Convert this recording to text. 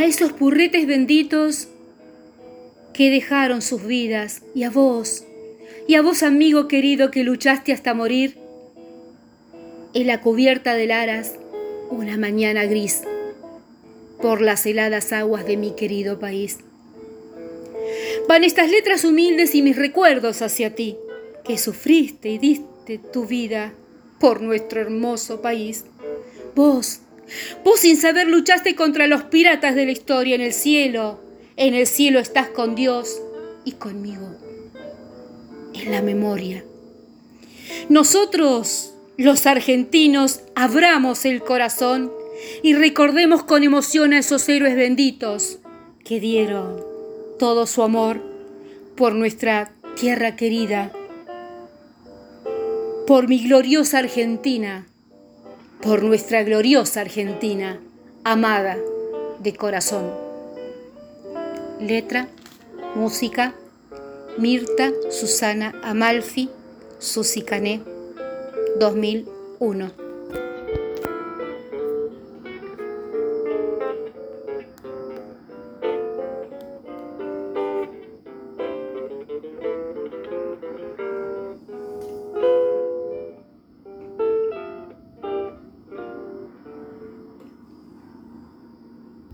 a esos purretes benditos que dejaron sus vidas, y a vos, y a vos amigo querido que luchaste hasta morir, en la cubierta de Laras, una mañana gris, por las heladas aguas de mi querido país. Van estas letras humildes y mis recuerdos hacia ti, que sufriste y diste tu vida por nuestro hermoso país. Vos, vos sin saber luchaste contra los piratas de la historia en el cielo. En el cielo estás con Dios y conmigo. En la memoria. Nosotros, los argentinos, abramos el corazón y recordemos con emoción a esos héroes benditos que dieron todo su amor por nuestra tierra querida, por mi gloriosa Argentina, por nuestra gloriosa Argentina, amada de corazón. Letra, música, Mirta Susana Amalfi, Susi Cané, 2001.